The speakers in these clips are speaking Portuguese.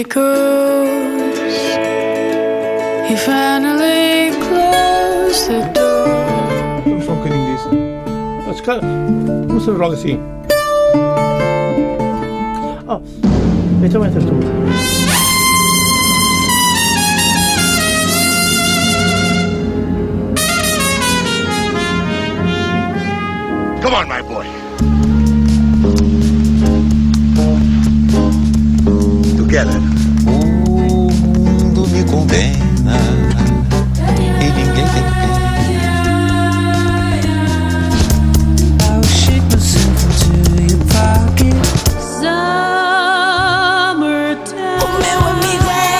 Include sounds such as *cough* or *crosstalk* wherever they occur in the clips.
it goes. He finally closed the door. Vamos só um bocadinho disso. Mas, cara, não se logo assim. Oh, então entra tu. Come on, my boy. Together. Condena. E ninguém tem é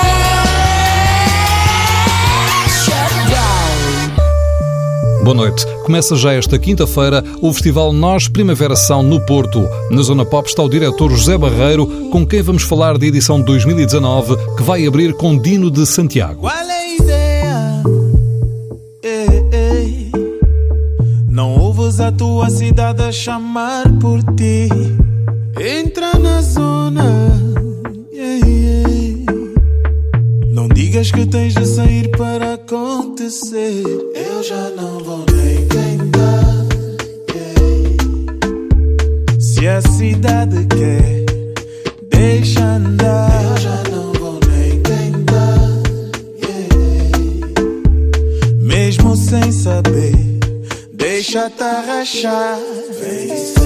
Shutdown. Boa noite. Começa já esta quinta-feira o Festival Nós Primavera São no Porto. Na Zona Pop está o diretor José Barreiro, com quem vamos falar da edição de 2019, que vai abrir com Dino de Santiago. Qual é a ideia? Ei, ei. Não ouves a tua cidade a chamar por ti. Entra na zona. Digas que tens de sair para acontecer. Eu já não vou nem tentar. Se a cidade quer, deixa andar. Eu já não vou nem tentar. Mesmo sem saber, deixa-te arrachar. Vem,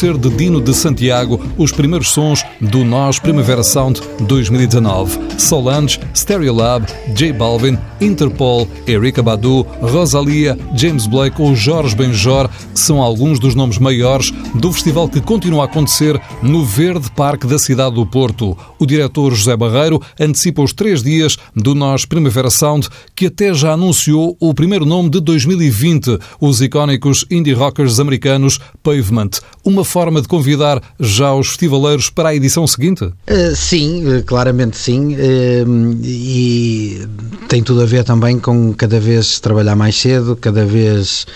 ser de Dino de Santiago os primeiros sons do Nós Primavera Sound 2019. Solange, Stereolab, J Balvin, Interpol, Erika Badu, Rosalia, James Blake ou Jorge Benjor são alguns dos nomes maiores do festival que continua a acontecer no Verde Parque da cidade do Porto. O diretor José Barreiro antecipa os três dias do Nós Primavera Sound, que até já anunciou o primeiro nome de 2020, os icónicos indie rockers americanos Pavement. Uma forma de convidar já os festivaleiros para a edição seguinte? Uh, sim, uh, claramente sim. uh, e tem tudo a ver também com cada vez trabalhar mais cedo, cada vez.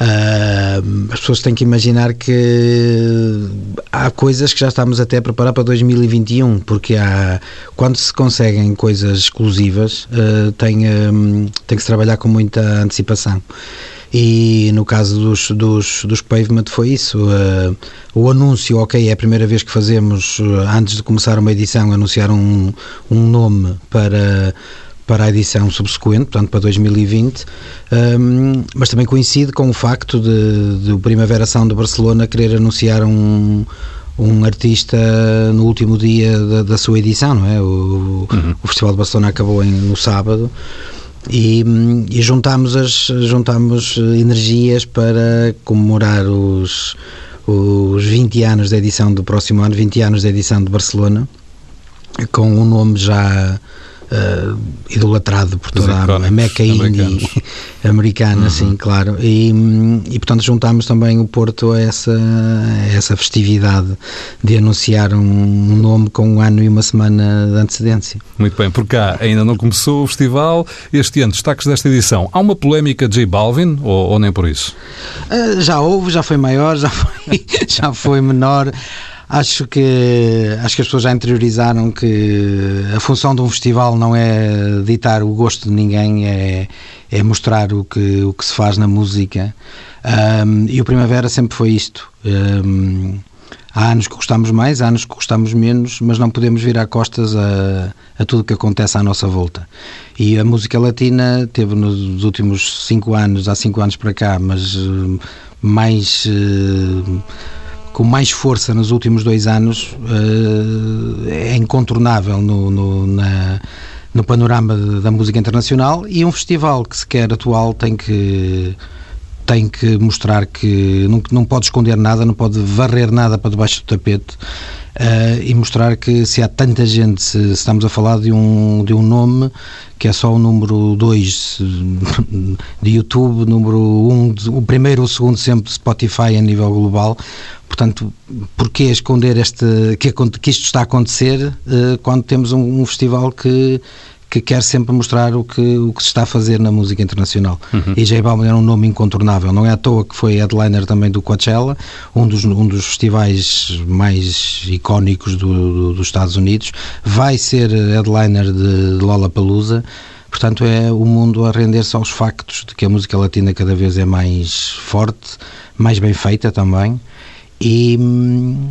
uh, as pessoas têm que imaginar que há coisas que já estamos até a preparar para 2021, porque há, quando se conseguem coisas exclusivas, uh, tem, um, tem que se trabalhar com muita antecipação. E no caso dos, dos, dos Pavement foi isso. uh, o anúncio, ok, é a primeira vez que fazemos, uh, antes de começar uma edição, anunciar um, um nome para, para a edição subsequente, portanto para 2020, um, mas também coincide com o facto de, o Primavera Sound de Barcelona querer anunciar um, um artista no último dia da, da sua edição, não é? O, o Festival de Barcelona acabou em- no sábado e, e juntámos, as, juntámos eh, energias para comemorar os, os 20 anos da edição do próximo ano, 20 anos da edição de Barcelona, com um nome já eh, idolatrado por toda a, a meca indie *laughs* americana, sim, claro. E, e portanto juntámos também o Porto a essa, a essa festividade de anunciar um, um nome com um ano e uma semana de antecedência. Muito bem, por cá ainda não começou o festival. Este ano, destaques desta edição. Há uma polémica de J Balvin ou, ou nem por isso? Uh, já houve, já foi maior, *laughs* já foi, já foi menor. Acho que acho que as pessoas já interiorizaram que a função de um festival não é ditar o gosto de ninguém, é, é mostrar o que, o que se faz na música. Um, e o Primavera sempre foi isto. Um, há anos que gostamos mais, há anos que gostamos menos, mas não podemos virar costas a, a tudo que acontece à nossa volta. E a música latina teve nos últimos cinco anos, há cinco anos para cá, mas eh, mais. eh, com mais força nos últimos dois anos eh, é incontornável no, no, na- no panorama da música internacional e um festival que sequer atual tem que tem que mostrar que não, não pode esconder nada, não pode varrer nada para debaixo do tapete eh, e mostrar que se há tanta gente, se, se estamos a falar de um, de um nome que é só o número 2 de YouTube, número 1, um, o primeiro ou o segundo sempre de Spotify a nível global. Portanto, porquê esconder este, que, que isto está a acontecer eh, quando temos um, um festival que, que quer sempre mostrar o que, o que se está a fazer na música internacional. E J Balvin era um nome incontornável. Não é à toa que foi headliner também do Coachella, um dos, um dos festivais mais icónicos do, do- dos Estados Unidos. Vai ser headliner de Lollapalooza. Portanto, é o mundo a render-se aos factos de que a música latina cada vez é mais forte, mais bem feita também. E, hum,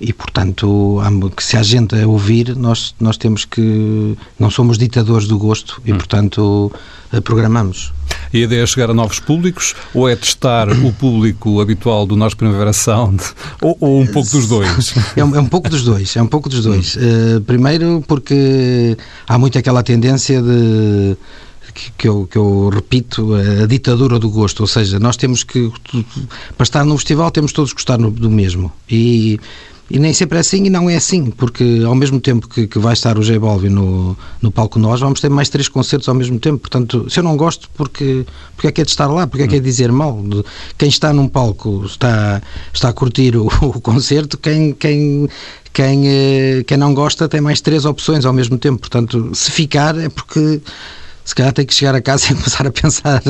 e portanto, se há gente a ouvir, nós, nós temos que. Não somos ditadores do gosto e, portanto, eh, programamos. E a ideia é chegar a novos públicos ou é testar o público habitual do Nós Primavera Sound? *laughs* Ou, ou um pouco dos dois? *laughs* É um, é um pouco dos dois, é um pouco dos dois. Eh, primeiro porque há muito aquela tendência de que, que eu, que eu repito, a ditadura do gosto, ou seja, nós temos que para estar num festival temos todos que gostar do mesmo e e nem sempre é assim e não é assim, porque ao mesmo tempo que, que vai estar o J Balvin no, no palco nós, vamos ter mais três concertos ao mesmo tempo. Portanto, se eu não gosto, porque, porque é que é de estar lá? Porque é que é de dizer mal? Quem está num palco está, está a curtir o, *laughs* o concerto, quem, quem, quem, eh, quem não gosta tem mais três opções ao mesmo tempo. Portanto, se ficar é porque se calhar tem que chegar a casa *laughs* e começar a pensar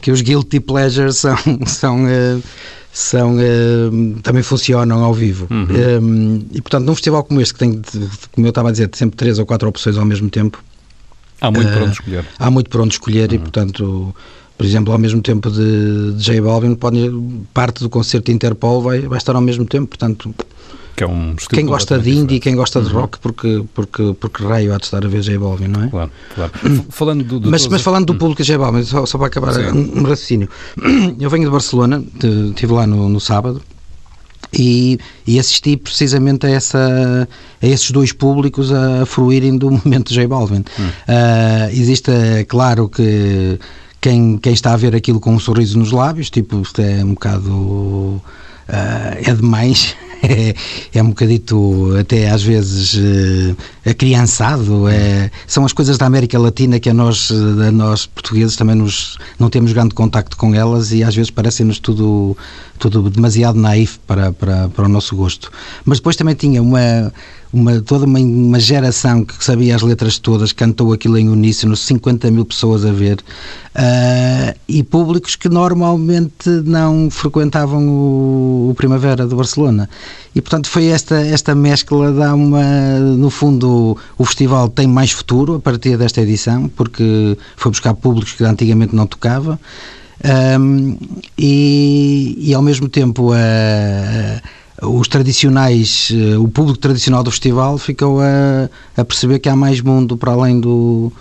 que os guilty pleasures são, são, eh, são, eh, também funcionam ao vivo. Eh, e portanto, num festival como este, que tem, como eu estava a dizer, sempre três ou quatro opções ao mesmo tempo, Há muito para onde escolher. há muito para onde escolher e, portanto, por exemplo, ao mesmo tempo de, de J Balvin, pode, parte do concerto de Interpol vai, vai estar ao mesmo tempo. Portanto, Que é um estilo quem gosta de indie, quem gosta Uhum. de rock, porque, porque, porque raio há de estar a ver J Balvin, não é? Claro, claro. *clears throat* Falando do, de Mas, mas as- falando do público de J Balvin, só, só para acabar Sim. um, um raciocínio. *clears throat* Eu venho de Barcelona, estive lá no, no sábado e, e assisti precisamente a, essa, a esses dois públicos a fruírem do *laughs* momento de J Balvin. Ah, existe, é claro que quem, quem está a ver aquilo com um sorriso nos lábios, tipo, isto é um bocado. ah, é demais. *laughs* É, é um bocadito até às vezes eh, acriançado é, são as coisas da América Latina que a nós, eh, a nós portugueses também nos, não temos grande contacto com elas e às vezes parecem-nos tudo, tudo demasiado naif para, para, para o nosso gosto. Mas depois também tinha uma, uma, toda uma, uma geração que sabia as letras todas, cantou aquilo em uníssono, 50 mil pessoas a ver, ah, e públicos que normalmente não frequentavam o, o Primavera de Barcelona. E portanto foi esta, esta mescla, dá uma. No fundo, o festival tem mais futuro a partir desta edição, porque foi buscar públicos que antigamente não tocava. Ahm, e, e ao mesmo tempo a- os tradicionais, eh, o público tradicional do festival ficou a, a perceber que há mais mundo para além do,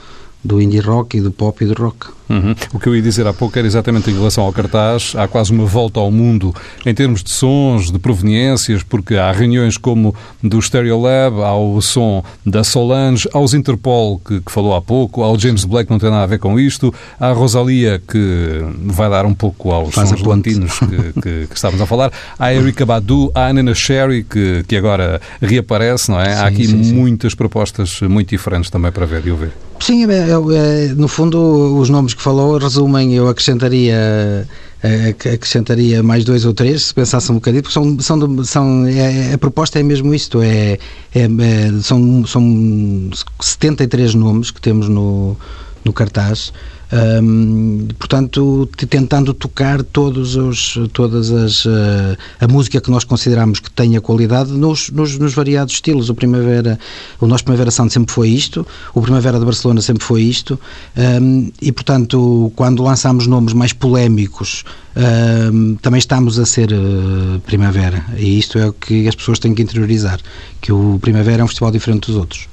do indie rock e do pop e do rock. Uhum. O que eu ia dizer há pouco era exatamente em relação ao cartaz. Há quase uma volta ao mundo em termos de sons, de proveniências, porque há reuniões como do Stereo Lab, há o som da Solange, aos Interpol, que, que falou há pouco, ao James Blake, não tem nada a ver com isto, há a Rosalia, que vai dar um pouco aos Faz sons latinos que, que, que estávamos a falar, há a Erika Badu, há a Nana Sherry, que, que agora reaparece, não é? há Sim, aqui sim, sim. muitas propostas muito diferentes também para ver e ouvir. Sim, é- é- é- no fundo, os nomes que falou resumem, eu acrescentaria. ac- Acrescentaria mais dois ou três, se pensasse um bocadinho, porque são, são, são é- é- a proposta é mesmo isto: é, é- é- são, são 73 nomes que temos no, no cartaz. Hum, portanto, tentando tocar todos os, todas as eh, a música que nós consideramos que tenha qualidade nos, nos, nos variados estilos. O Primavera, o nosso Primavera Sound sempre foi isto, o Primavera de Barcelona sempre foi isto, hum, e portanto, quando lançamos nomes mais polémicos, também estamos a ser eh, Primavera, e isto é o que as pessoas têm que interiorizar, que o Primavera é um festival diferente dos outros.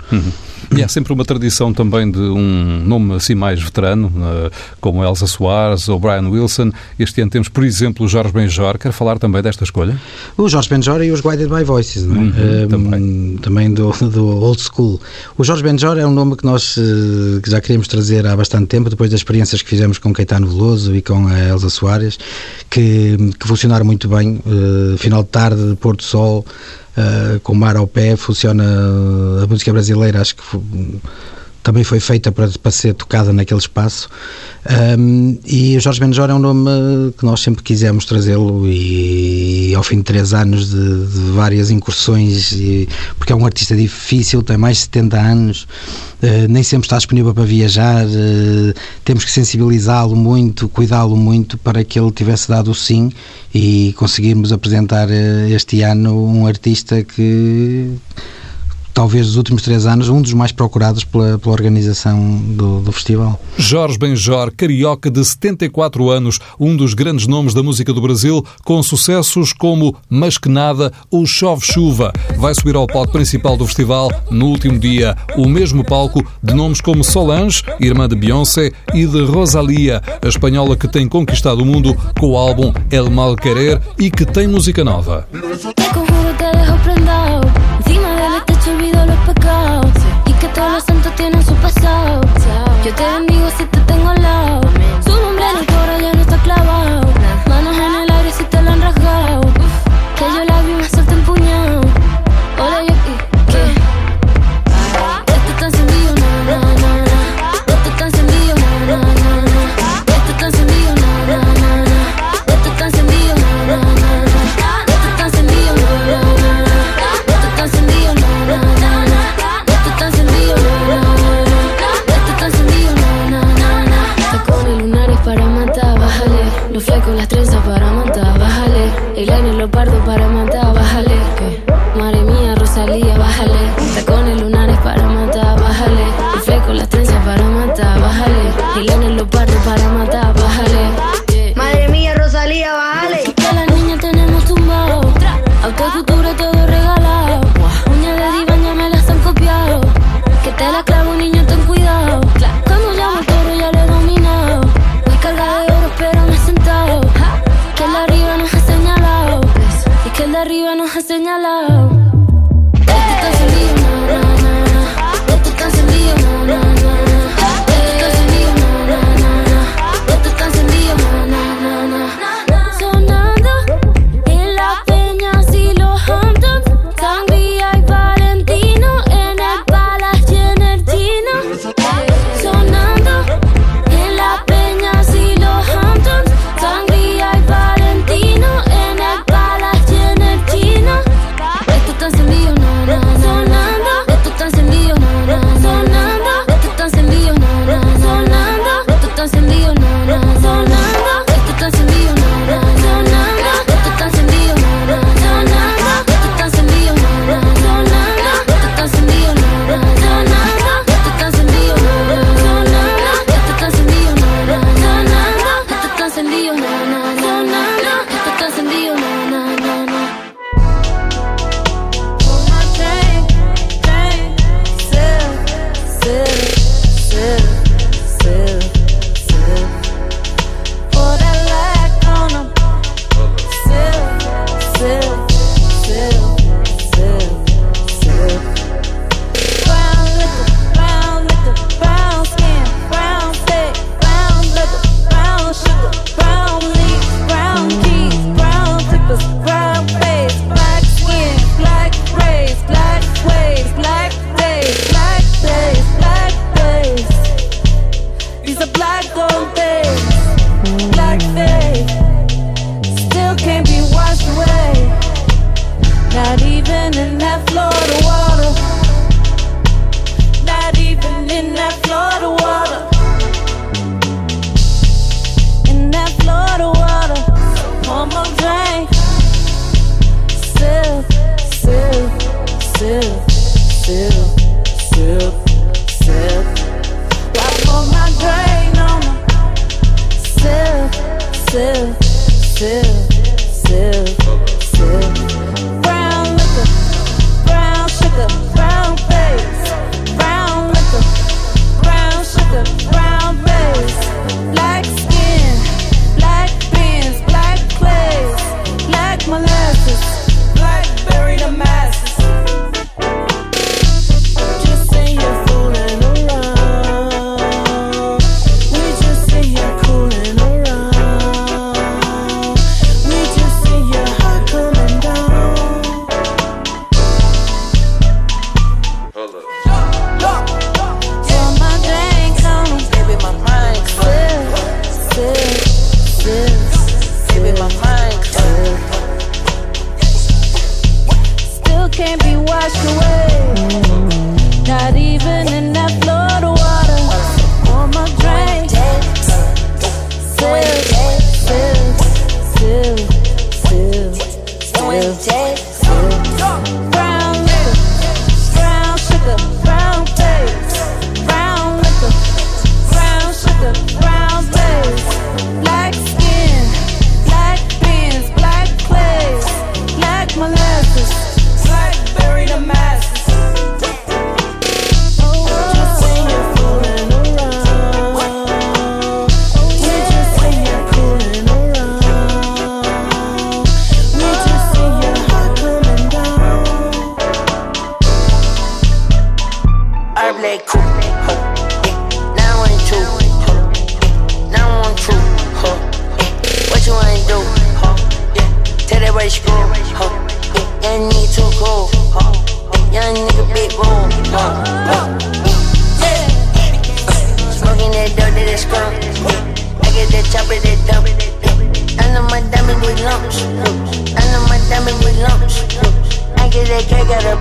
E há sempre uma tradição também de um nome assim mais veterano, eh, como Elsa Soares ou Brian Wilson. Este ano temos, por exemplo, o Jorge Benjor. Quer falar também desta escolha? O Jorge Benjor e os Guided by Voices, não é? Uhum, Um, também. também do, do old school. O Jorge Benjor é um nome que nós eh, que já queríamos trazer há bastante tempo, depois das experiências que fizemos com Caetano Veloso e com a Elsa Soares, que, que funcionaram muito bem. Eh, final de tarde, pôr do sol, eh, com o mar ao pé, funciona. A música brasileira, acho que. fu- também foi feita para, para ser tocada naquele espaço. Um, e o Jorge Benjor é um nome que nós sempre quisemos trazê-lo e ao fim de três anos de, de várias incursões, e- porque é um artista difícil, tem mais de 70 anos, eh, nem sempre está disponível para viajar, eh, temos que sensibilizá-lo muito, cuidá-lo muito para que ele tivesse dado o sim e conseguirmos apresentar eh, este ano um artista que talvez dos últimos três anos, um dos mais procurados pela, pela organização do, do festival. Jorge Benjor, carioca de 74 anos, um dos grandes nomes da música do Brasil, com sucessos como Mas que Nada, o Chove Chuva. Vai subir ao palco principal do festival no último dia. O mesmo palco de nomes como Solange, irmã de Beyoncé, e de Rosalia, a espanhola que tem conquistado o mundo com o álbum El Mal Querer e que tem música nova. Olvido los pecados. Y que todos los santos tienen su pasado. Yo te bendigo si te tengo al lado. Su nombre en el coro ya no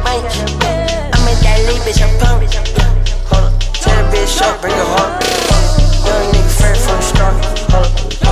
yeah. I'm in that lead, bitch, I'm pumped. Hold up, tell the bitch up, bring her home. Young nigga fair from the start. Hold up.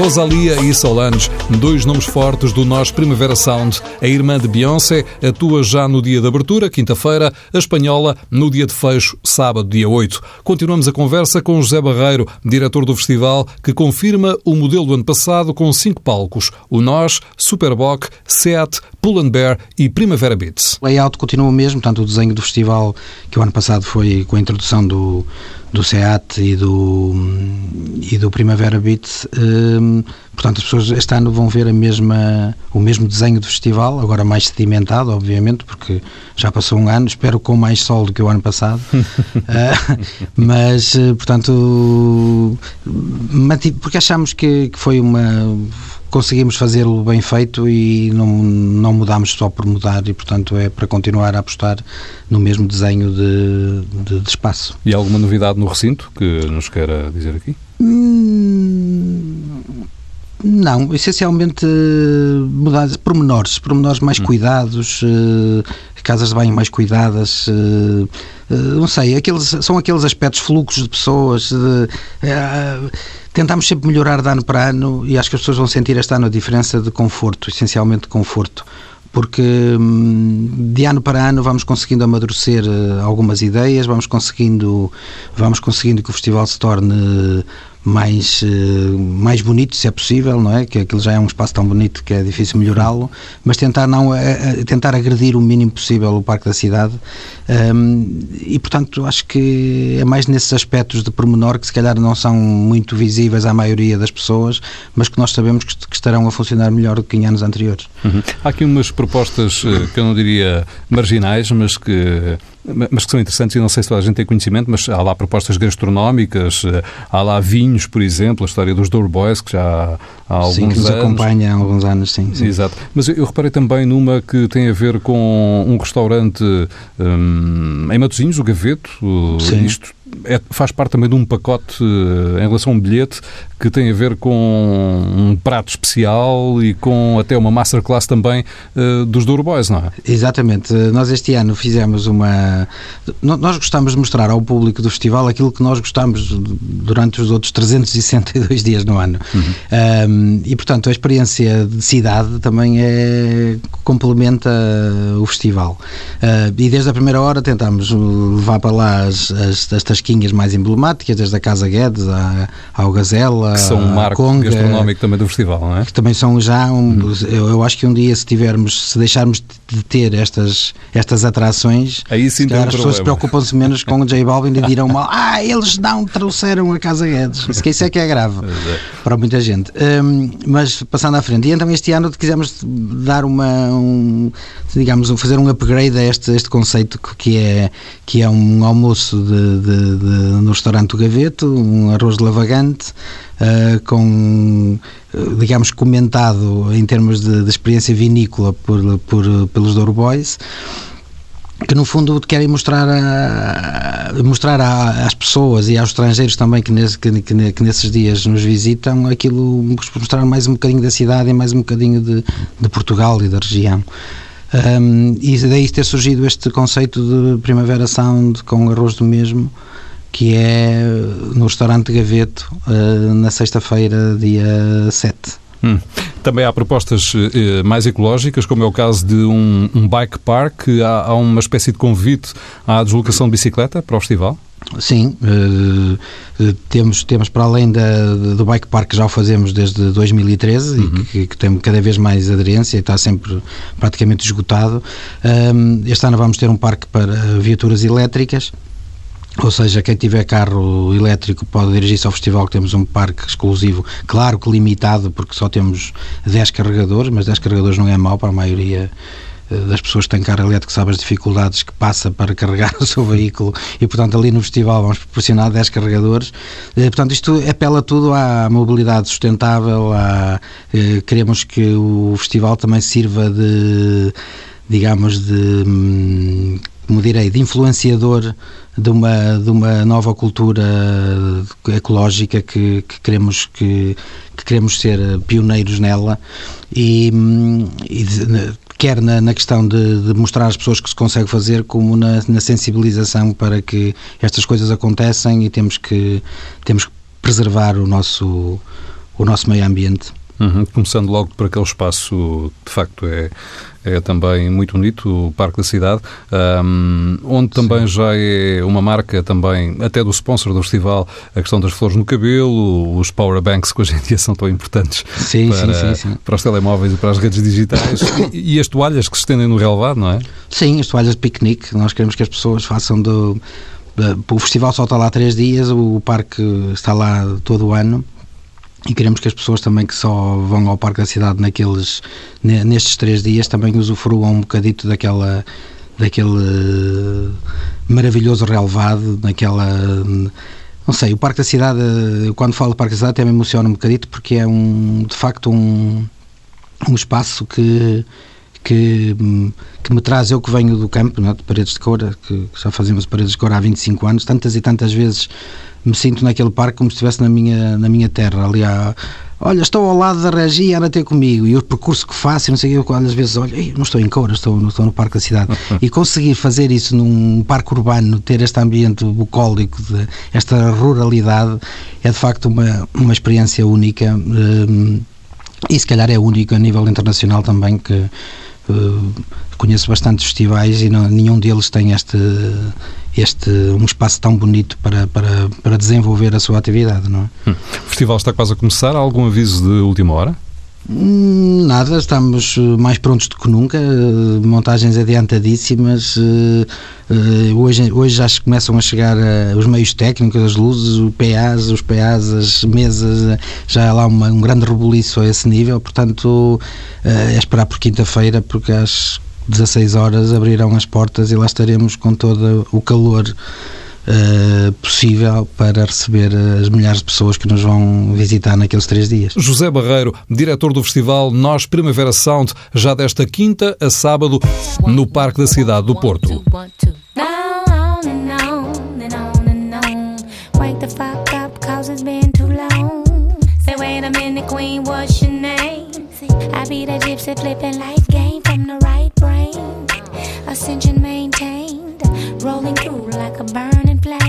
Rosalia e Solange, dois nomes fortes do Nós Primavera Sound. A irmã de Beyoncé atua já no dia de abertura, quinta-feira, a espanhola no dia de fecho, sábado, dia 8. Continuamos a conversa com José Barreiro, diretor do festival, que confirma o modelo do ano passado com cinco palcos: o Nós, Superboc, Seat, Pull Bear e Primavera Beats. O layout continua o mesmo, portanto, o desenho do festival, que o ano passado foi com a introdução do, do SEAT e do, e do Primavera Beat. hum, portanto, as pessoas este ano vão ver a mesma, o mesmo desenho do festival, agora mais sedimentado, obviamente, porque já passou um ano, espero com mais sol do que o ano passado. *laughs* Ah, mas, eh, portanto, manti- porque achamos que, que foi uma conseguimos fazê-lo bem feito e não, não mudámos só por mudar e portanto é para continuar a apostar no mesmo desenho de, de, de espaço. E alguma novidade no recinto que nos queira dizer aqui? Hum, Não, essencialmente mudanças, pormenores, pormenores mais cuidados, eh, casas de banho mais cuidadas, eh, eh, não sei, aqueles, são aqueles aspectos, fluxos de pessoas, de, tentamos sempre melhorar de ano para ano e acho que as pessoas vão sentir este ano a diferença de conforto, essencialmente de conforto. Porque hum, de ano para ano vamos conseguindo amadurecer eh, algumas ideias, vamos conseguindo, vamos conseguindo que o festival se torne mais, eh, mais bonito, se é possível, não é? Que aquilo já é um espaço tão bonito que é difícil melhorá-lo, mas tentar não eh, eh, tentar agredir o mínimo possível o Parque da Cidade. Um, e portanto acho que é mais nesses aspectos de pormenor que se calhar não são muito visíveis à maioria das pessoas, mas que nós sabemos que, estarão a funcionar melhor do que em anos anteriores. Uhum. Há aqui umas propostas que eu não diria marginais, mas que mas que são interessantes e não sei se toda a gente tem conhecimento, mas há lá propostas gastronómicas, eh, há lá vinhos, por exemplo, a história dos Door Boys, que já há alguns sim, que nos anos. acompanha há alguns anos, sim, sim. Exato. Mas eu, eu reparei também numa que tem a ver com um restaurante hum, em Matosinhos, o Gaveto. Sim. Isto é, faz parte também de um pacote uh, em relação a um bilhete que tem a ver com um prato especial e com até uma masterclass também uh, dos Douro Boys, não é? Exatamente. Nós este ano fizemos uma... Nós gostamos de mostrar ao público do festival aquilo que nós gostamos durante os outros 362 dias no ano. Uhum. Um, e, portanto, a experiência de cidade também é complementa o festival. Uh, e desde a primeira hora tentámos levar para lá as, as, as tasquinhas mais emblemáticas, desde a Casa Guedes à, ao Gazela, que são um marco Conga, gastronómico também do festival, não é? Que também são já, um, hum. eu, eu, acho que um dia se tivermos, se deixarmos de ter estas, estas atrações, Aí sim as pessoas preocupam-se menos com o J Balvin e dirão mal, *laughs* ah, eles não trouxeram a Casa Guedes. Isso, isso é que é grave é. para muita gente. Um, mas passando à frente, e então este ano quisemos dar uma, um, digamos, fazer um upgrade a este, este conceito que é, que é um almoço de, de, de no restaurante do Gaveto, um arroz de lavagante, uh, com, digamos, comentado em termos de, de experiência vinícola por, por, pelos Douro Boys que no fundo querem mostrar, a, mostrar a, às pessoas e aos estrangeiros também que, nesse, que, que, que, nesses dias nos visitam aquilo, mostrar mais um bocadinho da cidade e mais um bocadinho de, de Portugal e da região. Um, e daí ter surgido este conceito de Primavera Sound com arroz do mesmo, que é no restaurante Gaveto, uh, na sexta-feira, dia 7. Hum. Também há propostas eh, mais ecológicas, como é o caso de um, um bike park. Há, há, uma espécie de convite à deslocação de bicicleta para o festival? Sim, uh, temos, temos para além da, do bike park que já o fazemos desde 2013 uhum. e que, que, tem cada vez mais aderência e está sempre praticamente esgotado. Um, este ano vamos ter um parque para viaturas elétricas ou seja, quem tiver carro elétrico pode dirigir-se ao festival, que temos um parque exclusivo, claro que limitado, porque só temos 10 carregadores, mas 10 carregadores não é mau para a maioria eh, das pessoas que têm carro elétrico sabe as dificuldades que passa para *laughs* carregar o seu veículo. E portanto ali no festival vamos proporcionar 10 carregadores. Eh, portanto isto apela tudo à mobilidade sustentável à, eh, queremos que o festival também sirva de digamos de hum, como direi, de influenciador de uma, de uma nova cultura ecológica que, que queremos, que, que, queremos ser pioneiros nela e, e quer na, na questão de, de, mostrar às pessoas que se consegue fazer, como na, na, sensibilização para que estas coisas acontecem e temos que, temos que preservar o nosso, o nosso meio ambiente. Uhum, começando logo por aquele espaço, de facto, é, é também muito bonito, o Parque da Cidade, um, onde também Sim. já é uma marca também, até do sponsor do festival, a questão das flores no cabelo, os power banks que hoje em dia são tão importantes sim, para, sim, para, os telemóveis e para as redes digitais, *coughs* e, e, as toalhas que se estendem no relevado, não é? Sim, as toalhas de piquenique, nós queremos que as pessoas façam do... O festival só está lá três dias, o parque está lá todo o ano e queremos que as pessoas também que só vão ao Parque da Cidade naqueles, nestes três dias também usufruam um bocadito daquela daquele maravilhoso relevado, naquela não sei, o Parque da Cidade, quando falo do Parque da Cidade até me emociona um bocadito porque é um, de facto um, um espaço que que, que me traz, eu que venho do campo, é, de paredes de cor, que já fazemos paredes de cor há 25 anos, tantas e tantas vezes me sinto naquele parque como se estivesse na minha, na minha terra, ali há, olha, estou ao lado da regia, anda ter comigo, e o percurso que faço, e não sei o que, às vezes, olha, não estou em Coura, estou, estou no Parque da Cidade. *laughs* e conseguir fazer isso num parque urbano, ter este ambiente bucólico, de, esta ruralidade, é de facto uma, uma experiência única, um, e se calhar é único a nível internacional também, que uh, conheço bastantes festivais e não, nenhum deles tem este este um espaço tão bonito para, para, para desenvolver a sua atividade, não é? Hum. O festival está quase a começar. Há algum aviso de última hora? Hum, nada, estamos eh, mais prontos do que nunca, eh, montagens adiantadíssimas. Eh, hoje, hoje já começam a chegar os meios técnicos, as luzes, o PAs, os PAs, as mesas, já há lá uma, um grande rebuliço a esse nível, portanto é esperar por quinta-feira, porque acho 16 horas abrirão as portas e lá estaremos com todo o calor Uh, possível para receber as milhares de pessoas que nos vão visitar naqueles três dias. José Barreiro, diretor do festival Nós Primavera Sound, já desta quinta a sábado no Parque da Cidade do Porto. Queen, what's your name? I be the gypsy flipping game from the Ascension maintained, rolling through like a burning flame.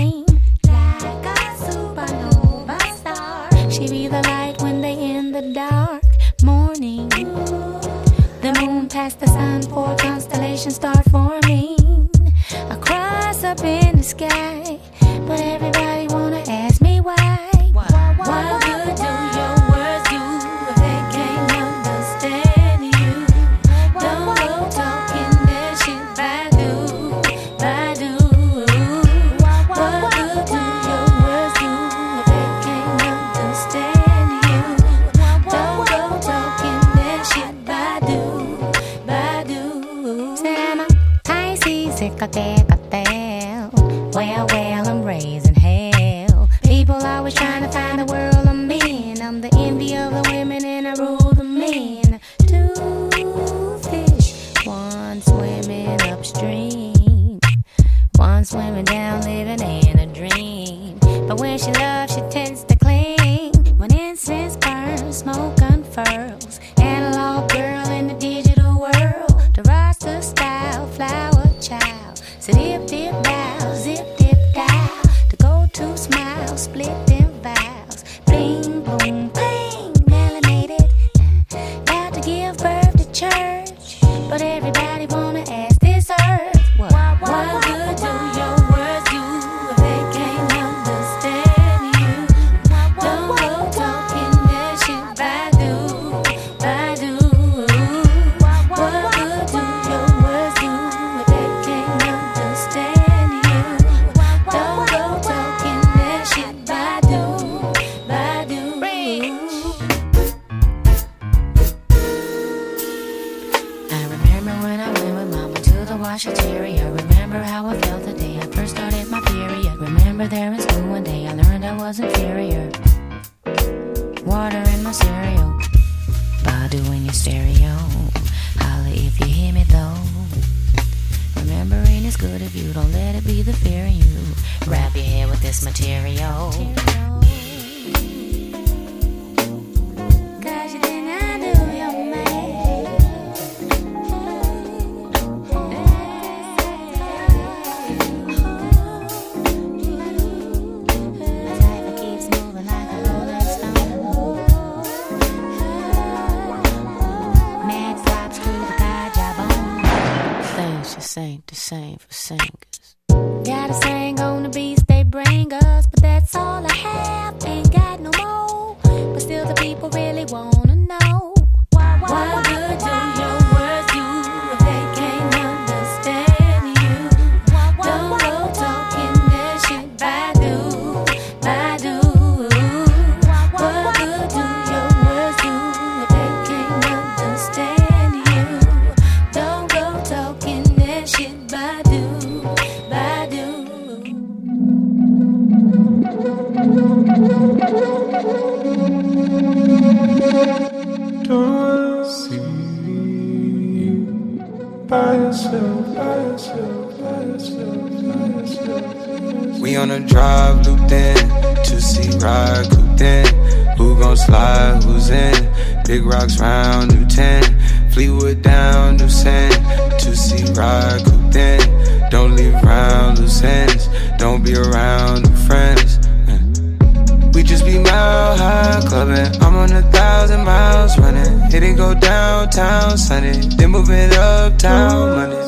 be around new friends. Man. We just be mile high clubbing. I'm on a thousand miles running. Hit it go downtown Sunday, then moving uptown Monday.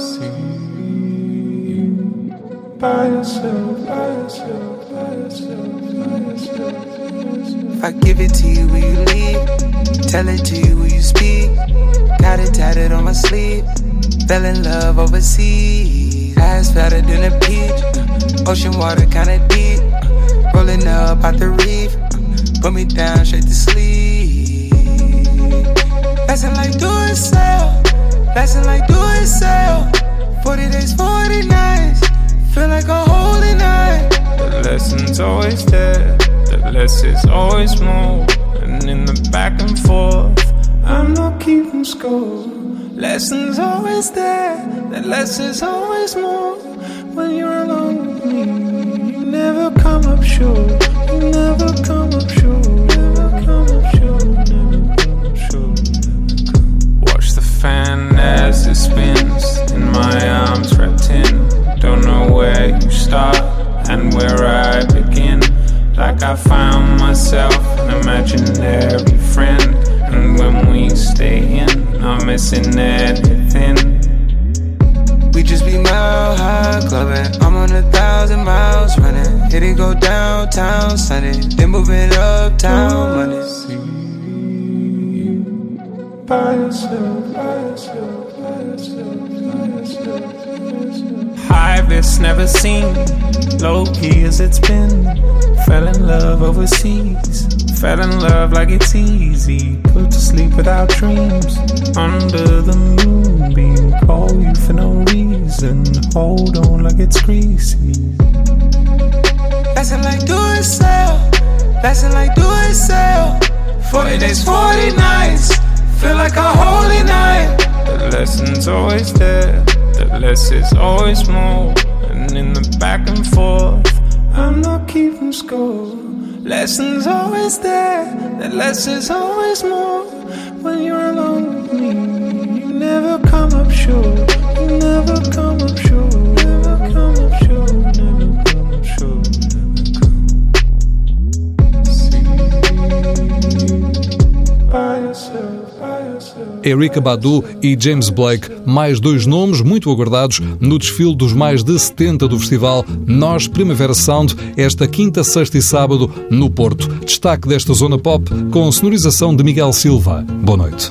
You by yourself, by yourself, by yourself, by yourself. If I give it to you, will you leave? Tell it to you, will you speak? Got it tatted on my sleeve. Fell in love overseas. Ass fatter than a peach. Ocean water kinda deep. Rolling up out the reef. Put me down straight to sleep. Passing like do it sell. Passing like do it sell. 40 days, 40 nights. Feel like a holy night. The lesson's always there. The lessons always more. And in the back and forth, I'm not keeping score. Lessons always there. The lessons always more. When you're alone never come up short. You never come up short. Never come up short. Never come up short. Watch the fan as it spins in my arms wrapped in. Don't know where you start and where I begin. Like I found myself an imaginary friend. And when we stay in, not missing anything. We just be mile high clubbing. I'm on a thousand miles running. Hit it go downtown Sunday, then moving uptown Monday. By yourself, by yourself, by yourself, by yourself. High vis never seen, low key as it's been. Fell in love overseas, fell in love like it's easy. Put to sleep without dreams, under the moonbeam. Call you for no reason, hold on like it's greasy. Passing like do it sell, passing like do it sell. 40 days, 40 nights, feel like a holy night. The lesson's always there, the less is always more. And in the back and forth, I'm not keeping score. Lessons always there, the less is always more. When you're alone never come up short. You never come up short. Erika Badu e James Blake, mais dois nomes muito aguardados no desfile dos mais de 70 do festival Nós Primavera Sound, esta quinta, sexta e sábado no Porto. Destaque desta zona pop com sonorização de Miguel Silva. Boa noite.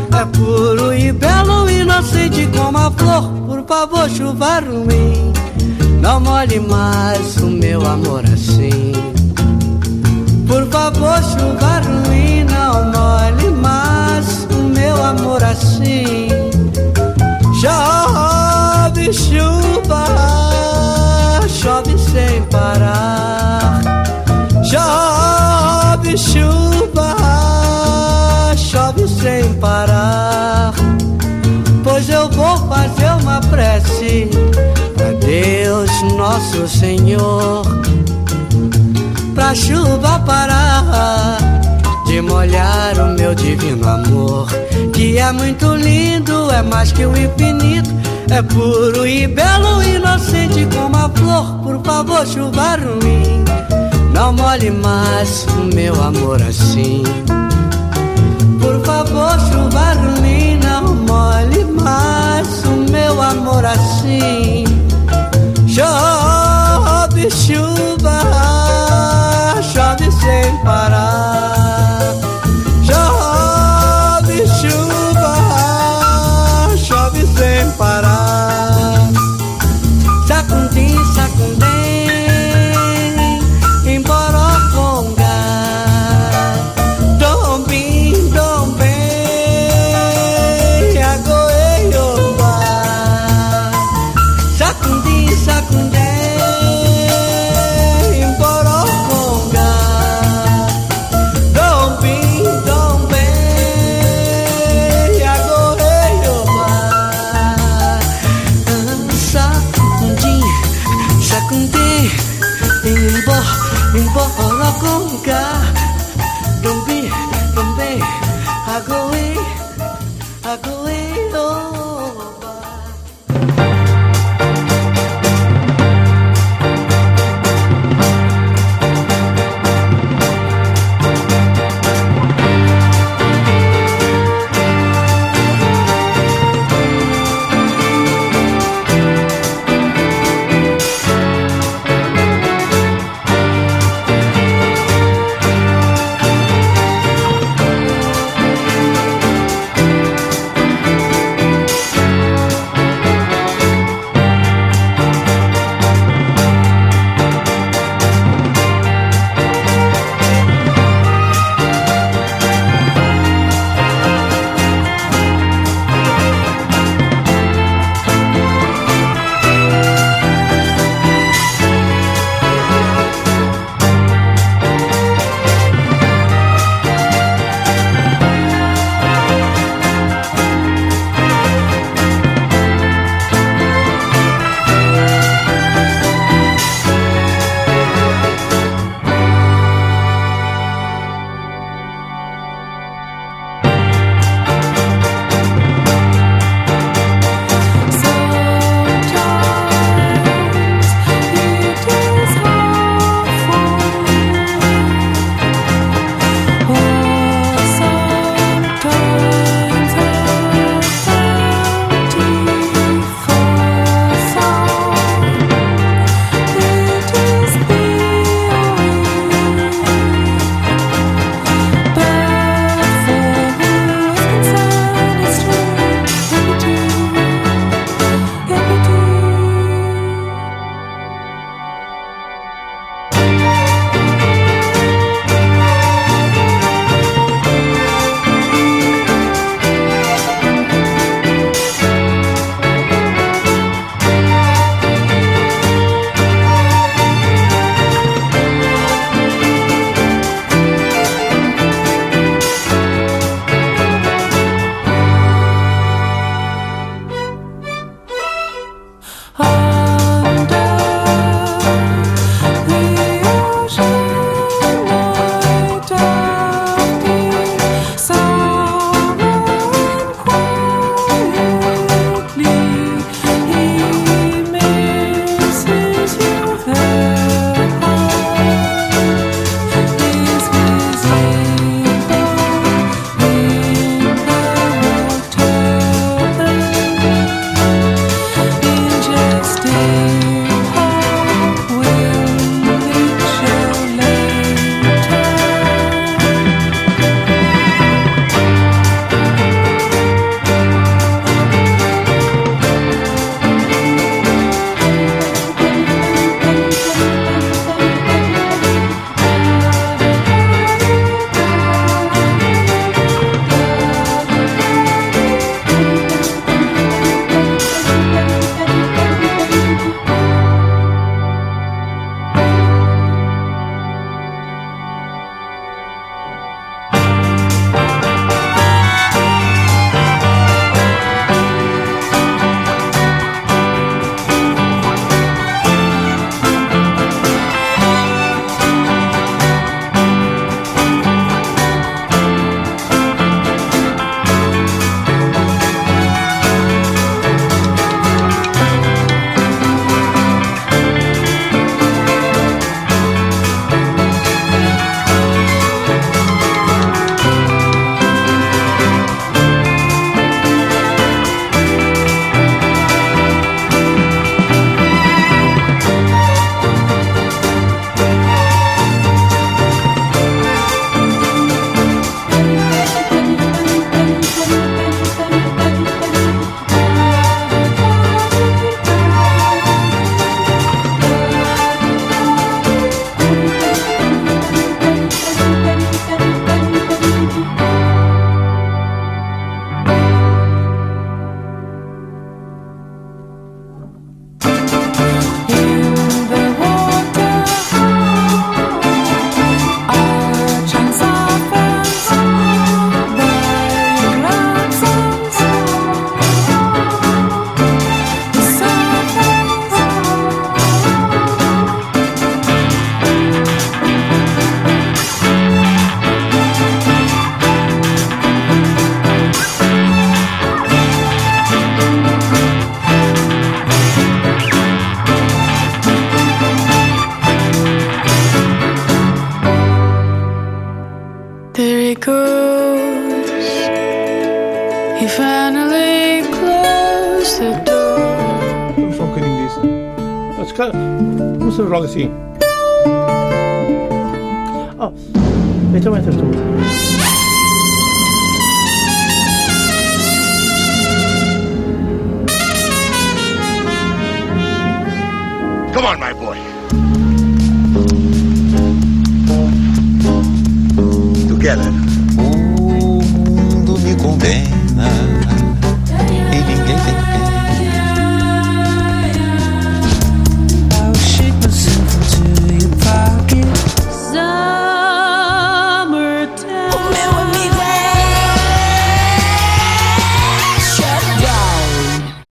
é puro e belo, inocente como a flor. Por favor, chuva ruim, não molhe mais o meu amor assim. Por favor, chuva ruim, não molhe mais o meu amor assim. Uma prece pra Deus, nosso Senhor, pra chuva parar de molhar o meu divino amor, que é muito lindo, é mais que o infinito, é puro e belo, inocente como a flor. Por favor, chuva ruim. Não molhe mais o meu amor assim. Por favor, chuva ruim, não molhe meu amor assim. Chove chuva, chove sem parar. Não se rola assim. Oh, então entras tu.